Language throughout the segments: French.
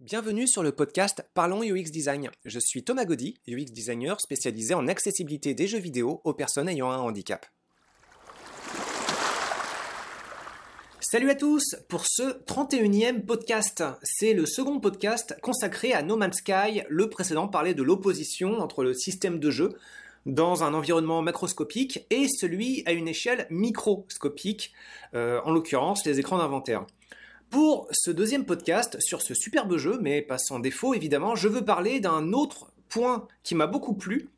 Bienvenue sur le podcast Parlons UX Design. Je suis Thomas Gaudy, UX designer spécialisé en accessibilité des jeux vidéo aux personnes ayant un handicap. Salut à tous pour ce 31e podcast. C'est le second podcast consacré à No Man's Sky. Le précédent parlait de l'opposition entre le système de jeu dans un environnement macroscopique et celui à une échelle microscopique, euh, en l'occurrence les écrans d'inventaire. Pour ce deuxième podcast sur ce superbe jeu, mais pas sans défaut évidemment, je veux parler d'un autre point qui m'a beaucoup plu,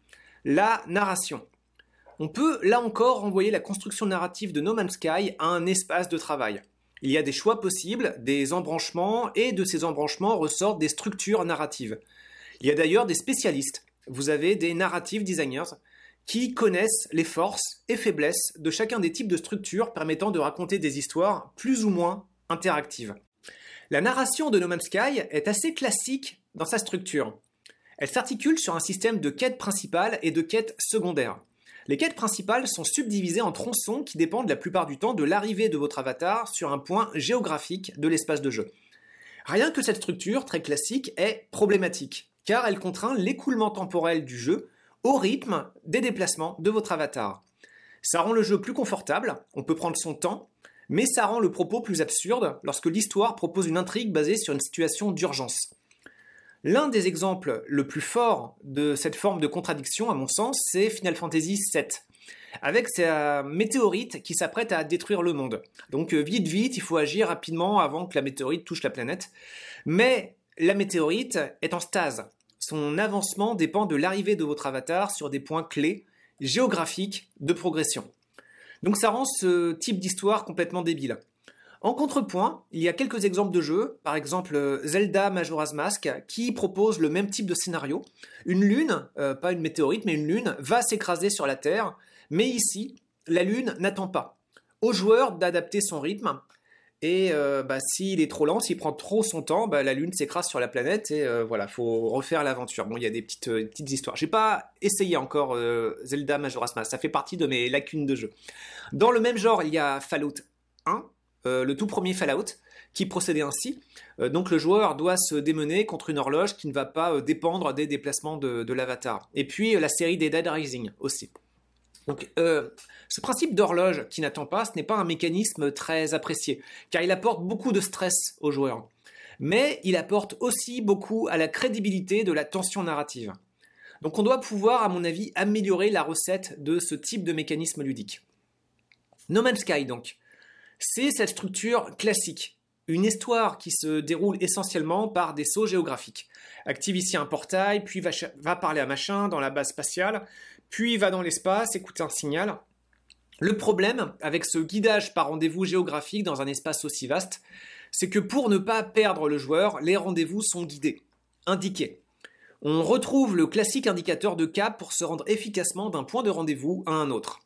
la narration. On peut là encore renvoyer la construction narrative de No Man's Sky à un espace de travail. Il y a des choix possibles, des embranchements, et de ces embranchements ressortent des structures narratives. Il y a d'ailleurs des spécialistes. Vous avez des narrative designers qui connaissent les forces et faiblesses de chacun des types de structures permettant de raconter des histoires plus ou moins interactive. La narration de No Man's Sky est assez classique dans sa structure. Elle s'articule sur un système de quêtes principales et de quêtes secondaires. Les quêtes principales sont subdivisées en tronçons qui dépendent la plupart du temps de l'arrivée de votre avatar sur un point géographique de l'espace de jeu. Rien que cette structure très classique est problématique, car elle contraint l'écoulement temporel du jeu au rythme des déplacements de votre avatar. Ça rend le jeu plus confortable, on peut prendre son temps, mais ça rend le propos plus absurde lorsque l'histoire propose une intrigue basée sur une situation d'urgence. L'un des exemples le plus fort de cette forme de contradiction, à mon sens, c'est Final Fantasy VII, avec sa météorite qui s'apprête à détruire le monde. Donc euh, vite, vite, il faut agir rapidement avant que la météorite touche la planète. Mais la météorite est en stase. Son avancement dépend de l'arrivée de votre avatar sur des points clés géographiques de progression. Donc ça rend ce type d'histoire complètement débile. En contrepoint, il y a quelques exemples de jeux, par exemple euh, Zelda Majora's Mask, qui propose le même type de scénario. Une lune, euh, pas une météorite, mais une lune, va s'écraser sur la Terre, mais ici, la lune n'attend pas. Au joueur d'adapter son rythme, et euh, bah, s'il est trop lent, s'il prend trop son temps, bah, la Lune s'écrase sur la planète et euh, voilà, faut refaire l'aventure. Bon, il y a des petites, euh, petites histoires. J'ai pas essayé encore Zelda Majora's Mask, ça fait partie de mes lacunes de jeu. Dans le même genre, il y a Fallout 1, le tout premier Fallout, qui procédait ainsi. donc le joueur doit se démener contre une horloge qui ne va pas dépendre des déplacements de, de l'avatar. Et puis la série des Dead Rising aussi. Donc, euh, ce principe d'horloge qui n'attend pas, ce n'est pas un mécanisme très apprécié, car il apporte beaucoup de stress aux joueurs. Mais il apporte aussi beaucoup à la crédibilité de la tension narrative. Donc on doit pouvoir, à mon avis, améliorer la recette de ce type de mécanisme ludique. No Man's Sky, donc. C'est cette structure classique. Une histoire qui se déroule essentiellement par des sauts géographiques. Active ici un portail, puis va, va parler à machin dans la base spatiale, puis va dans l'espace, écouter un signal. Le problème avec ce guidage par rendez-vous géographique dans un espace aussi vaste, c'est que pour ne pas perdre le joueur, les rendez-vous sont guidés, indiqués. On retrouve le classique indicateur de cap pour se rendre efficacement d'un point de rendez-vous à un autre.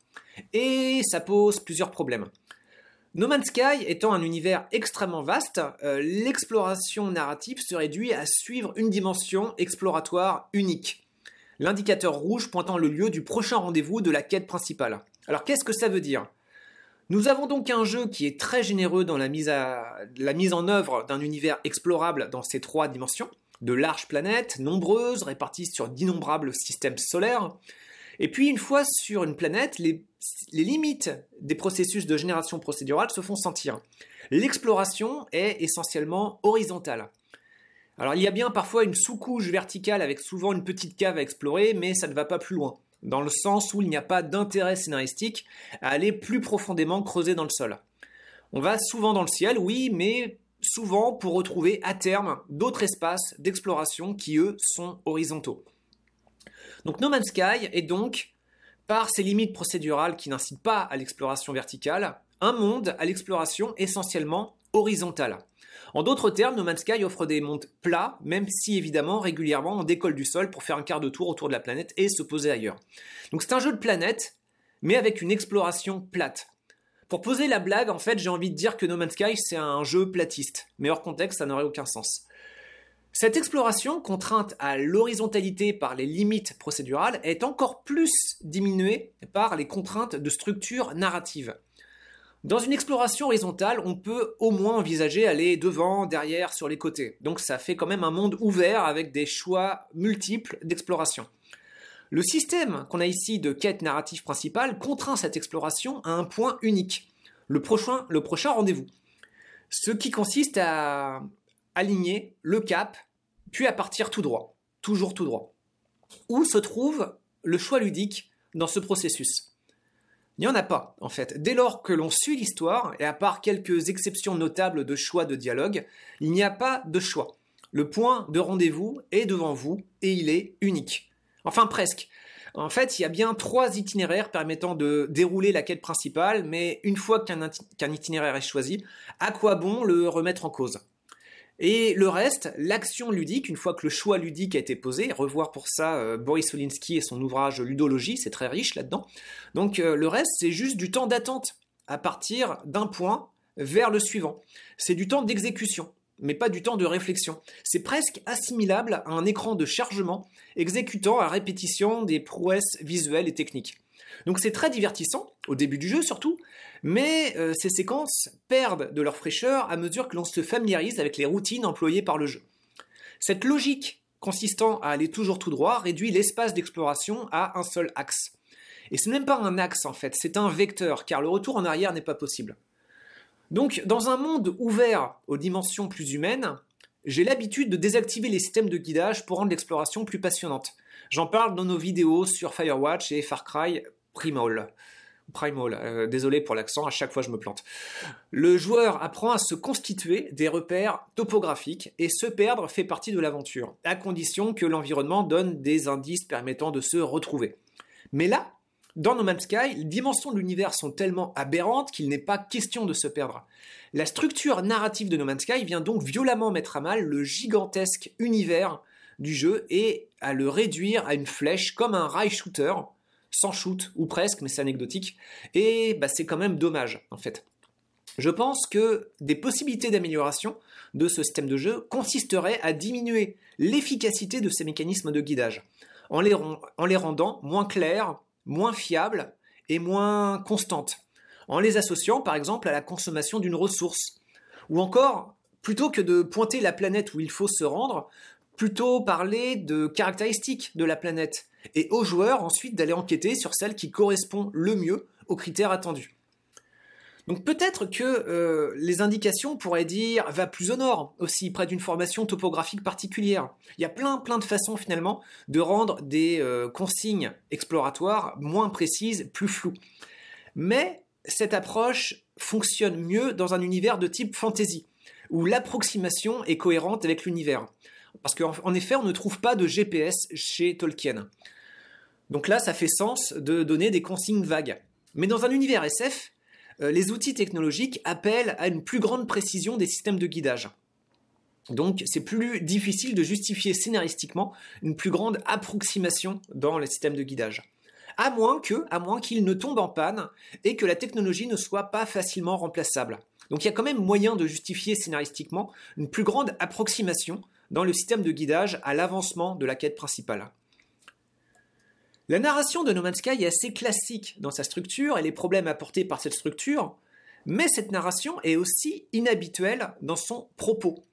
Et ça pose plusieurs problèmes. No Man's Sky étant un univers extrêmement vaste, euh, l'exploration narrative se réduit à suivre une dimension exploratoire unique l'indicateur rouge pointant le lieu du prochain rendez-vous de la quête principale. Alors qu'est-ce que ça veut dire? Nous avons donc un jeu qui est très généreux dans la mise, en œuvre d'un univers explorable dans ces trois dimensions, de larges planètes, nombreuses, réparties sur d'innombrables systèmes solaires. Et puis une fois sur une planète, les limites des processus de génération procédurale se font sentir. L'exploration est essentiellement horizontale. Alors il y a bien parfois une sous-couche verticale avec souvent une petite cave à explorer, mais ça ne va pas plus loin, dans le sens où il n'y a pas d'intérêt scénaristique à aller plus profondément creuser dans le sol. On va souvent dans le ciel, oui, mais souvent pour retrouver à terme d'autres espaces d'exploration qui, eux, sont horizontaux. Donc No Man's Sky est donc, par ses limites procédurales qui n'incitent pas à l'exploration verticale, un monde à l'exploration essentiellement horizontale. En d'autres termes, No Man's Sky offre des mondes plats, même si évidemment régulièrement on décolle du sol pour faire un quart de tour autour de la planète et se poser ailleurs. Donc c'est un jeu de planète, mais avec une exploration plate. Pour poser la blague, en fait, j'ai envie de dire que No Man's Sky c'est un jeu platiste, mais hors contexte, ça n'aurait aucun sens. Cette exploration, contrainte à l'horizontalité par les limites procédurales, est encore plus diminuée par les contraintes de structure narrative. Dans une exploration horizontale, on peut au moins envisager aller devant, derrière, sur les côtés. Donc ça fait quand même un monde ouvert avec des choix multiples d'exploration. Le système qu'on a ici de quête narrative principale contraint cette exploration à un point unique, le prochain, le prochain rendez-vous. Ce qui consiste à aligner le cap, puis à partir tout droit, toujours tout droit. Où se trouve le choix ludique dans ce processus? Il n'y en a pas, en fait. Dès lors que l'on suit l'histoire, et à part quelques exceptions notables de choix de dialogue, il n'y a pas de choix. Le point de rendez-vous est devant vous, et il est unique. Enfin presque. En fait, il y a bien trois itinéraires permettant de dérouler la quête principale, mais une fois qu'un itinéraire est choisi, à quoi bon le remettre en cause? Et le reste, l'action ludique, une fois que le choix ludique a été posé, revoir pour ça euh, Boris Olinsky et son ouvrage Ludologie, c'est très riche là-dedans. Donc euh, le reste, c'est juste du temps d'attente à partir d'un point vers le suivant. C'est du temps d'exécution, mais pas du temps de réflexion. C'est presque assimilable à un écran de chargement exécutant à répétition des prouesses visuelles et techniques. Donc c'est très divertissant, au début du jeu surtout, mais euh, ces séquences perdent de leur fraîcheur à mesure que l'on se familiarise avec les routines employées par le jeu. Cette logique consistant à aller toujours tout droit réduit l'espace d'exploration à un seul axe. Et ce n'est même pas un axe en fait, c'est un vecteur, car le retour en arrière n'est pas possible. Donc, dans un monde ouvert aux dimensions plus humaines, j'ai l'habitude de désactiver les systèmes de guidage pour rendre l'exploration plus passionnante. J'en parle dans nos vidéos sur Firewatch et Far Cry Primal. Primal, euh, désolé pour l'accent, à chaque fois je me plante. Le joueur apprend à se constituer des repères topographiques et se perdre fait partie de l'aventure, à condition que l'environnement donne des indices permettant de se retrouver. Mais là, dans No Man's Sky, les dimensions de l'univers sont tellement aberrantes qu'il n'est pas question de se perdre. La structure narrative de No Man's Sky vient donc violemment mettre à mal le gigantesque univers du jeu et à le réduire à une flèche comme un rail shooter sans shoot, ou presque, mais c'est anecdotique, et bah, c'est quand même dommage, en fait. Je pense que des possibilités d'amélioration de ce système de jeu consisteraient à diminuer l'efficacité de ces mécanismes de guidage, en les, en les rendant moins clairs, moins fiables et moins constantes, en les associant par exemple à la consommation d'une ressource, ou encore, plutôt que de pointer la planète où il faut se rendre, plutôt parler de caractéristiques de la planète, et aux joueurs ensuite d'aller enquêter sur celle qui correspond le mieux aux critères attendus. Donc peut-être que euh, les indications pourraient dire va plus au nord, aussi près d'une formation topographique particulière. Il y a plein plein de façons finalement de rendre des euh, consignes exploratoires moins précises, plus floues. Mais cette approche fonctionne mieux dans un univers de type fantasy, où l'approximation est cohérente avec l'univers. Parce qu'en effet, on ne trouve pas de GPS chez Tolkien. Donc là, ça fait sens de donner des consignes vagues. Mais dans un univers SF, euh, les outils technologiques appellent à une plus grande précision des systèmes de guidage. Donc c'est plus difficile de justifier scénaristiquement une plus grande approximation dans les systèmes de guidage. À moins que, à ne tombe en panne et que la technologie ne soit pas facilement remplaçable. Donc il y a quand même moyen de justifier scénaristiquement une plus grande approximation dans le système de guidage à l'avancement de la quête principale. La narration de No Man's Sky est assez classique dans sa structure et les problèmes apportés par cette structure, mais cette narration est aussi inhabituelle dans son propos.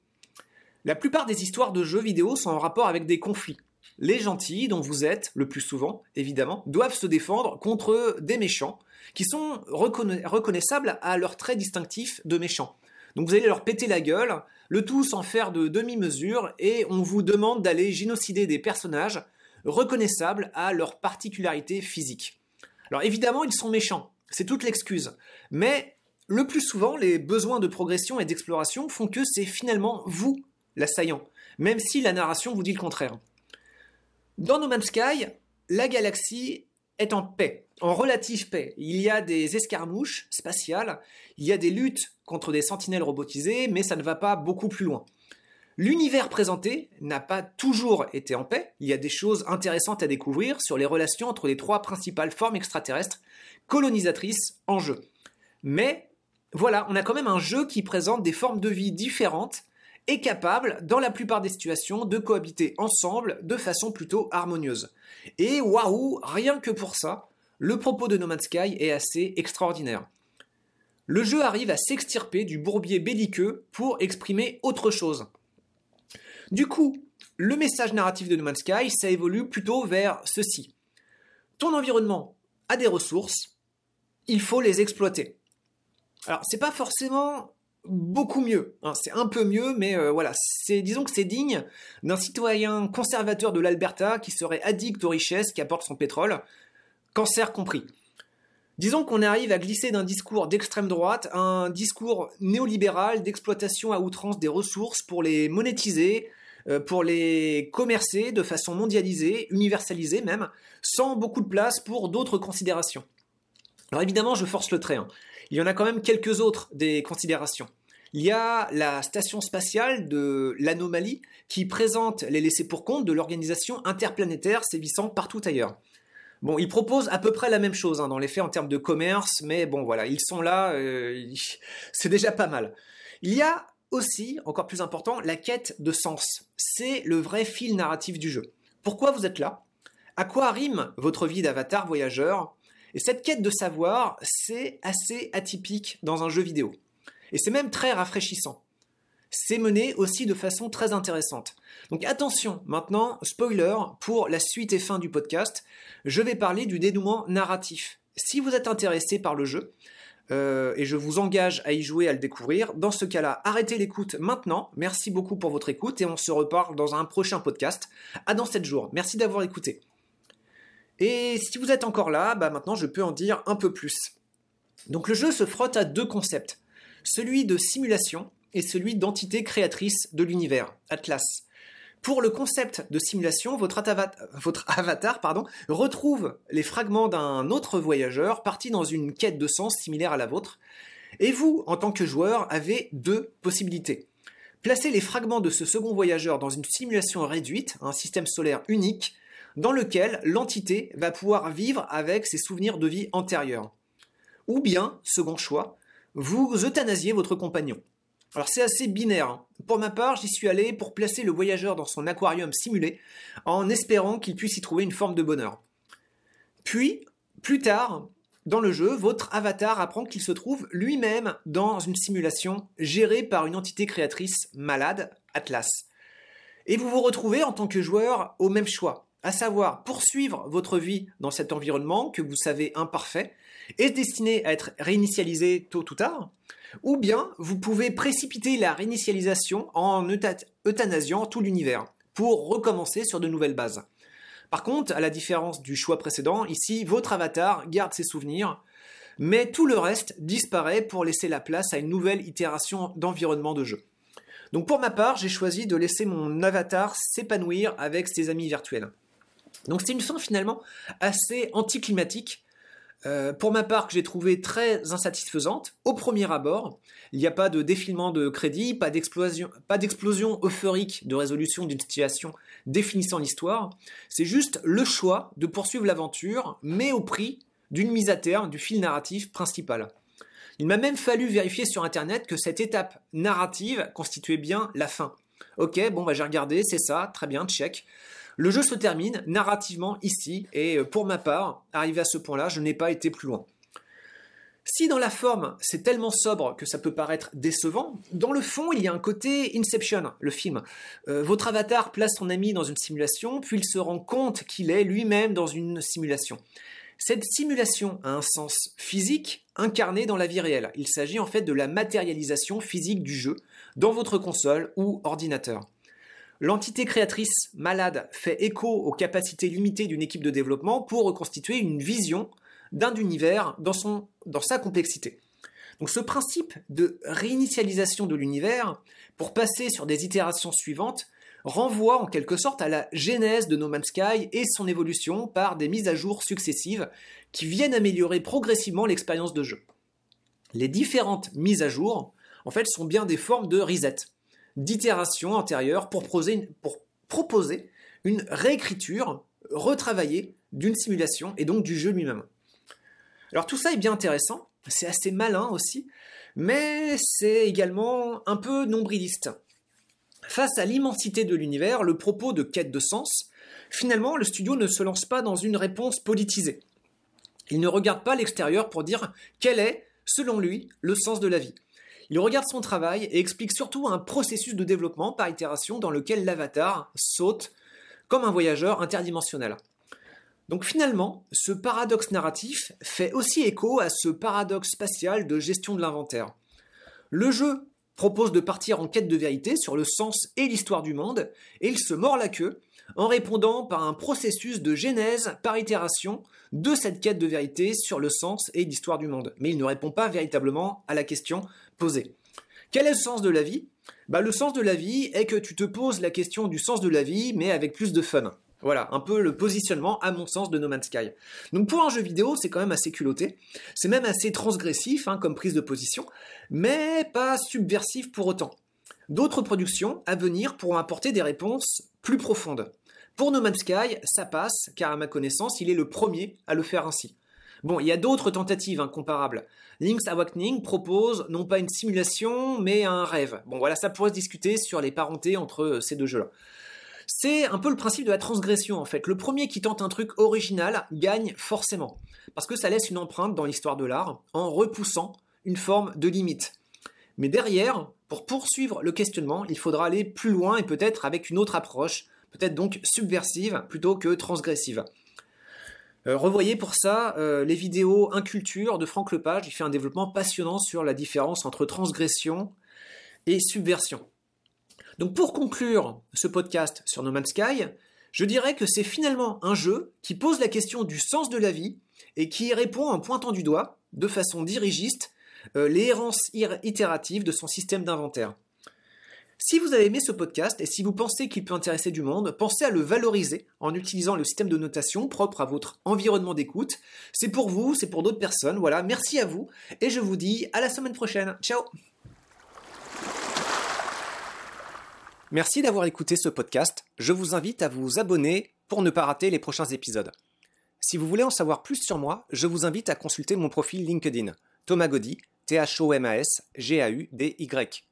La plupart des histoires de jeux vidéo sont en rapport avec des conflits. Les gentils, dont vous êtes le plus souvent, évidemment, doivent se défendre contre des méchants qui sont reconnaissables à leur trait distinctif de méchants. Donc vous allez leur péter la gueule, le tout sans faire de demi-mesure, et on vous demande d'aller génocider des personnages reconnaissables à leur particularité physique. Alors évidemment, ils sont méchants, c'est toute l'excuse. Mais le plus souvent, les besoins de progression et d'exploration font que c'est finalement vous l'assaillant, même si la narration vous dit le contraire. Dans No Man's Sky, la galaxie en paix, en relative paix. Il y a des escarmouches spatiales, il y a des luttes contre des sentinelles robotisées, mais ça ne va pas beaucoup plus loin. L'univers présenté n'a pas toujours été en paix, il y a des choses intéressantes à découvrir sur les relations entre les trois principales formes extraterrestres colonisatrices en jeu. Mais voilà, on a quand même un jeu qui présente des formes de vie différentes et capable, dans la plupart des situations, de cohabiter ensemble de façon plutôt harmonieuse. Et waouh, rien que pour ça, le propos de No Man's Sky est assez extraordinaire. le jeu arrive à s'extirper du bourbier belliqueux pour exprimer autre chose. Du coup, le message narratif de No Man's Sky, ça évolue plutôt vers ceci. Ton environnement a des ressources, il faut les exploiter. Alors, c'est pas forcément beaucoup mieux. Hein, c'est un peu mieux, mais euh, voilà, c'est disons que c'est digne d'un citoyen conservateur de l'Alberta qui serait addict aux richesses qui apportent son pétrole, cancer compris. Disons qu'on arrive à glisser d'un discours d'extrême droite à un discours néolibéral d'exploitation à outrance des ressources pour les monétiser, euh, pour les commercer de façon mondialisée, universalisée même, sans beaucoup de place pour d'autres considérations. Alors évidemment, je force le trait. Hein. Il y en a quand même quelques autres des considérations. Il y a la station spatiale de l'anomalie qui présente les laissés pour compte de l'organisation interplanétaire sévissant partout ailleurs. Bon, ils proposent à peu près la même chose hein, dans les faits en termes de commerce, mais bon voilà, ils sont là, euh, c'est déjà pas mal. Il y a aussi, encore plus important, la quête de sens. C'est le vrai fil narratif du jeu. Pourquoi vous êtes là? À quoi rime votre vie d'avatar voyageur? Et cette quête de savoir, c'est assez atypique dans un jeu vidéo. Et c'est même très rafraîchissant. C'est mené aussi de façon très intéressante. Donc attention, maintenant, spoiler, pour la suite et fin du podcast, je vais parler du dénouement narratif. Si vous êtes intéressé par le jeu, euh, et je vous engage à y jouer, à le découvrir. Dans ce cas-là, arrêtez l'écoute maintenant. Merci beaucoup pour votre écoute et on se reparle dans un prochain podcast. À dans 7 jours. Merci d'avoir écouté. Et si vous êtes encore là, bah maintenant je peux en dire un peu plus. Donc le jeu se frotte à deux concepts, celui de simulation et celui d'entité créatrice de l'univers, Atlas. Pour le concept de simulation, votre, avatar, retrouve les fragments d'un autre voyageur parti dans une quête de sens similaire à la vôtre, et vous, en tant que joueur, avez deux possibilités. Placer les fragments de ce second voyageur dans une simulation réduite, un système solaire unique, dans lequel l'entité va pouvoir vivre avec ses souvenirs de vie antérieurs. Ou bien, second choix, vous euthanasiez votre compagnon. Alors c'est assez binaire. Hein. Pour ma part, j'y suis allé pour placer le voyageur dans son aquarium simulé, en espérant qu'il puisse y trouver une forme de bonheur. Puis, plus tard, dans le jeu, votre avatar apprend qu'il se trouve lui-même dans une simulation gérée par une entité créatrice malade, Atlas. Et vous vous retrouvez en tant que joueur au même choix à savoir poursuivre votre vie dans cet environnement que vous savez imparfait et destiné à être réinitialisé tôt ou tard, ou bien vous pouvez précipiter la réinitialisation en euthanasiant tout l'univers pour recommencer sur de nouvelles bases. Par contre, à la différence du choix précédent, ici votre avatar garde ses souvenirs, mais tout le reste disparaît pour laisser la place à une nouvelle itération d'environnement de jeu. Donc pour ma part, j'ai choisi de laisser mon avatar s'épanouir avec ses amis virtuels. Donc c'est une fin finalement assez anticlimatique. Euh, pour ma part, que j'ai trouvé très insatisfaisante. Au premier abord, il n'y a pas de défilement de crédit, pas d'explosion, euphorique de résolution d'une situation définissant l'histoire. C'est juste le choix de poursuivre l'aventure, mais au prix d'une mise à terme du fil narratif principal. Il m'a même fallu vérifier sur internet que cette étape narrative constituait bien la fin. Ok, bon bah j'ai regardé, c'est ça, très bien, check. Le jeu se termine narrativement ici, et euh, pour ma part, arrivé à ce point-là, je n'ai pas été plus loin. Si dans la forme c'est tellement sobre que ça peut paraître décevant, dans le fond il y a un côté Inception, le film. Euh, votre avatar place son ami dans une simulation, puis il se rend compte qu'il est lui-même dans une simulation. Cette simulation a un sens physique incarné dans la vie réelle. Il s'agit en fait de la matérialisation physique du jeu dans votre console ou ordinateur. L'entité créatrice malade fait écho aux capacités limitées d'une équipe de développement pour reconstituer une vision d'un univers dans, sa complexité. Donc ce principe de réinitialisation de l'univers pour passer sur des itérations suivantes renvoie en quelque sorte à la genèse de No Man's Sky et son évolution par des mises à jour successives qui viennent améliorer progressivement l'expérience de jeu. Les différentes mises à jour, en fait, sont bien des formes de reset d'itération antérieure pour proposer, une, réécriture retravaillée d'une simulation et donc du jeu lui-même. Alors tout ça est bien intéressant, c'est assez malin aussi, mais c'est également un peu nombriliste. Face à l'immensité de l'univers, le propos de quête de sens, finalement le studio ne se lance pas dans une réponse politisée. Il ne regarde pas l'extérieur pour dire quel est selon lui, le sens de la vie. Il regarde son travail et explique surtout un processus de développement par itération dans lequel l'avatar saute comme un voyageur interdimensionnel. Donc finalement, ce paradoxe narratif fait aussi écho à ce paradoxe spatial de gestion de l'inventaire. Le jeu propose de partir en quête de vérité sur le sens et l'histoire du monde, et il se mord la queue en répondant par un processus de genèse par itération de cette quête de vérité sur le sens et l'histoire du monde. Mais il ne répond pas véritablement à la question Quel est le sens de la vie? Bah, Le sens de la vie est que tu te poses la question du sens de la vie, mais avec plus de fun. Voilà, un peu le positionnement, à mon sens, de No Man's Sky. Donc pour un jeu vidéo, c'est quand même assez culotté. C'est même assez transgressif hein, comme prise de position, mais pas subversif pour autant. D'autres productions à venir pourront apporter des réponses plus profondes. Pour No Man's Sky, ça passe, car à ma connaissance, il est le premier à le faire ainsi. Bon, il y a d'autres tentatives incomparables. Link's Awakening propose non pas une simulation, mais un rêve. Bon, voilà, ça pourrait se discuter sur les parentés entre ces deux jeux-là. C'est un peu le principe de la transgression en fait. Le premier qui tente un truc original gagne forcément, parce que ça laisse une empreinte dans l'histoire de l'art en repoussant une forme de limite. Mais derrière, pour poursuivre le questionnement, il faudra aller plus loin et peut-être avec une autre approche, peut-être donc subversive plutôt que transgressive. Euh, revoyez pour ça euh, les vidéos Inculture de Franck Lepage, il fait un développement passionnant sur la différence entre transgression et subversion. Donc pour conclure ce podcast sur No Man's Sky, je dirais que c'est finalement un jeu qui pose la question du sens de la vie et qui répond en pointant du doigt, de façon dirigiste, euh, les errances itératives de son système d'inventaire. Si vous avez aimé ce podcast et si vous pensez qu'il peut intéresser du monde, pensez à le valoriser en utilisant le système de notation propre à votre environnement d'écoute. C'est pour vous, c'est pour d'autres personnes. Voilà, merci à vous et je vous dis à la semaine prochaine. Ciao Merci d'avoir écouté ce podcast. Je vous invite à vous abonner pour ne pas rater les prochains épisodes. Si vous voulez en savoir plus sur moi, je vous invite à consulter mon profil LinkedIn, Thomas Gaudy, T-H-O-M-A-S, G-A-U-D-Y.